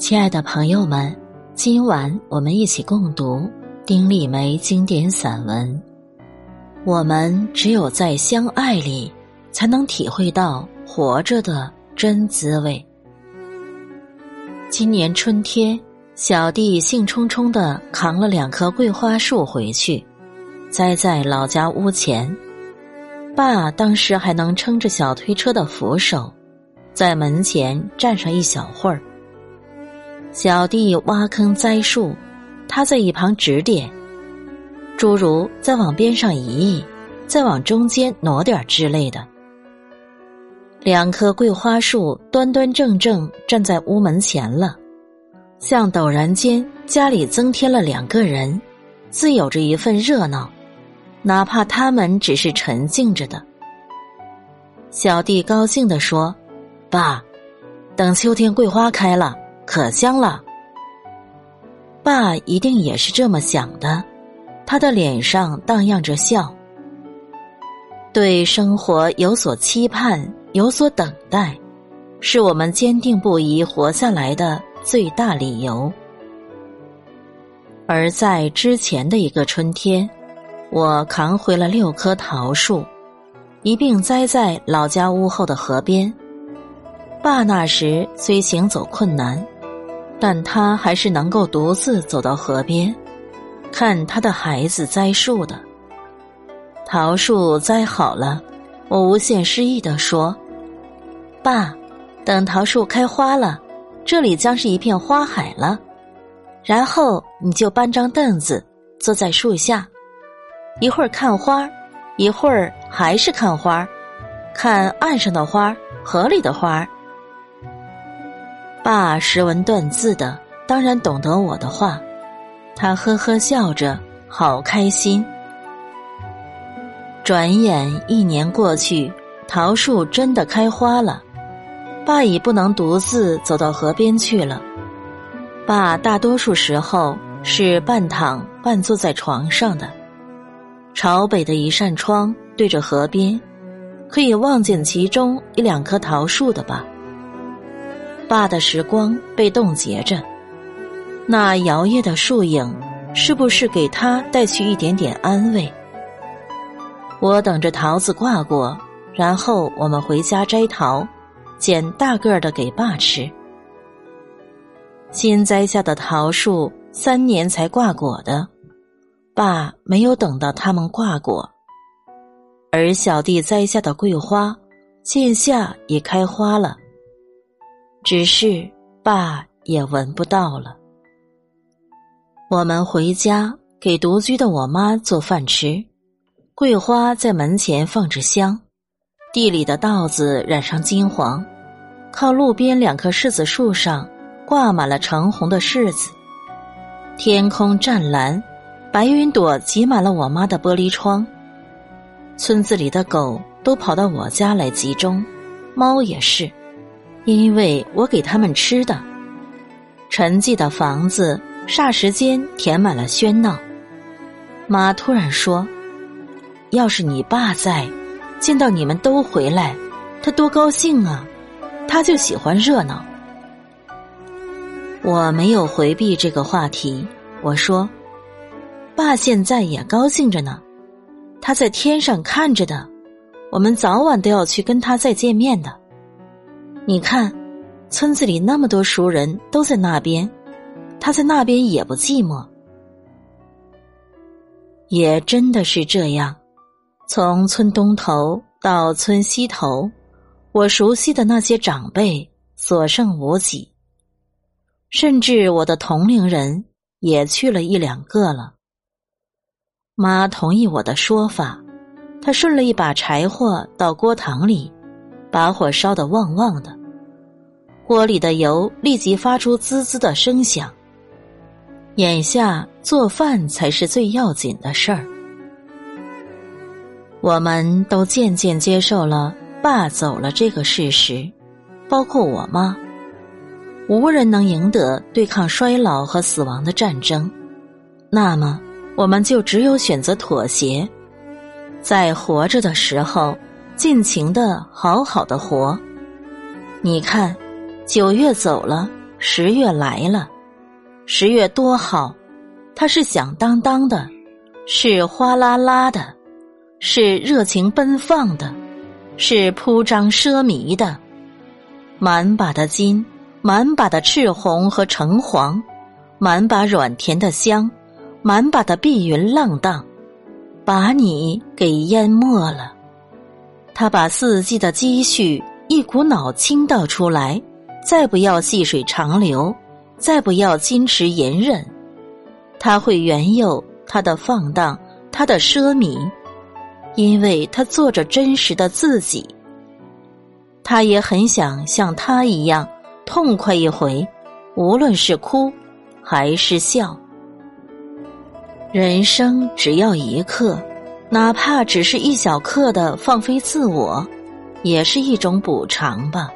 亲爱的朋友们，今晚我们一起共读丁立梅经典散文。我们只有在相爱里，才能体会到活着的真滋味。今年春天，小弟兴冲冲的扛了两棵桂花树回去，栽在老家屋前。爸当时还能撑着小推车的扶手，在门前站上一小会儿。小弟挖坑栽树，他在一旁指点，诸如再往边上移移，再往中间挪点之类的。两棵桂花树端端正正站在屋门前了，像陡然间家里增添了两个人，自有着一份热闹，哪怕他们只是沉静着的。小弟高兴地说：“爸，等秋天桂花开了。”可香了，爸一定也是这么想的，他的脸上荡漾着笑。对生活有所期盼，有所等待，是我们坚定不移活下来的最大理由。而在之前的一个春天，我扛回了六棵桃树，一并栽在老家屋后的河边。爸那时虽行走困难。但他还是能够独自走到河边，看他的孩子栽树的。桃树栽好了，我无限诗意地说：“爸，等桃树开花了，这里将是一片花海了。然后你就搬张凳子坐在树下，一会儿看花，一会儿还是看花，看岸上的花，河里的花。”爸识文断字的，当然懂得我的话。他呵呵笑着，好开心。转眼一年过去，桃树真的开花了。爸已不能独自走到河边去了。爸大多数时候是半躺半坐在床上的，朝北的一扇窗对着河边，可以望见其中一两棵桃树的吧。爸的时光被冻结着，那摇曳的树影，是不是给他带去一点点安慰？我等着桃子挂过，然后我们回家摘桃，捡大个儿的给爸吃。新栽下的桃树三年才挂果的，爸没有等到它们挂果，而小弟栽下的桂花，见下也开花了。只是爸也闻不到了。我们回家给独居的我妈做饭吃，桂花在门前放着香，地里的稻子染上金黄，靠路边两棵柿子树上挂满了橙红的柿子，天空湛蓝，白云朵挤满了我妈的玻璃窗。村子里的狗都跑到我家来集中，猫也是。因为我给他们吃的，沉寂的房子霎时间填满了喧闹。妈突然说：“要是你爸在，见到你们都回来，他多高兴啊！他就喜欢热闹。”我没有回避这个话题，我说：“爸现在也高兴着呢，他在天上看着的，我们早晚都要去跟他再见面的。”你看，村子里那么多熟人都在那边，他在那边也不寂寞。也真的是这样，从村东头到村西头，我熟悉的那些长辈所剩无几，甚至我的同龄人也去了一两个了。妈同意我的说法，她顺了一把柴火到锅膛里。把火烧得旺旺的，锅里的油立即发出滋滋的声响。眼下做饭才是最要紧的事儿。我们都渐渐接受了爸走了这个事实，包括我妈。无人能赢得对抗衰老和死亡的战争，那么我们就只有选择妥协，在活着的时候。尽情的好好的活，你看，九月走了，十月来了，十月多好，它是响当当的，是哗啦啦的，是热情奔放的，是铺张奢靡的，满把的金，满把的赤红和橙黄，满把软甜的香，满把的碧云浪荡，把你给淹没了。他把四季的积蓄一股脑倾倒出来，再不要细水长流，再不要矜持隐忍，他会原有他的放荡，他的奢靡，因为他做着真实的自己。他也很想像他一样痛快一回，无论是哭还是笑。人生只要一刻。哪怕只是一小刻的放飞自我，也是一种补偿吧。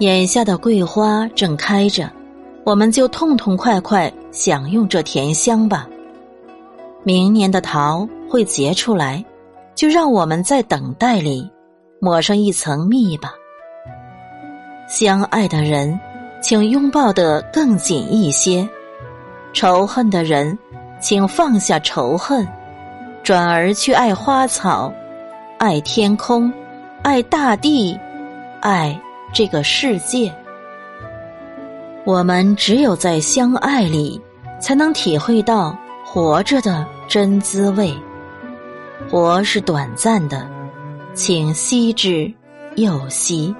眼下的桂花正开着，我们就痛痛快快享用这甜香吧。明年的桃会结出来，就让我们在等待里抹上一层蜜吧。相爱的人，请拥抱得更紧一些；仇恨的人，请放下仇恨。转而去爱花草，爱天空，爱大地，爱这个世界。我们只有在相爱里，才能体会到活着的真滋味。活是短暂的，请惜之又惜。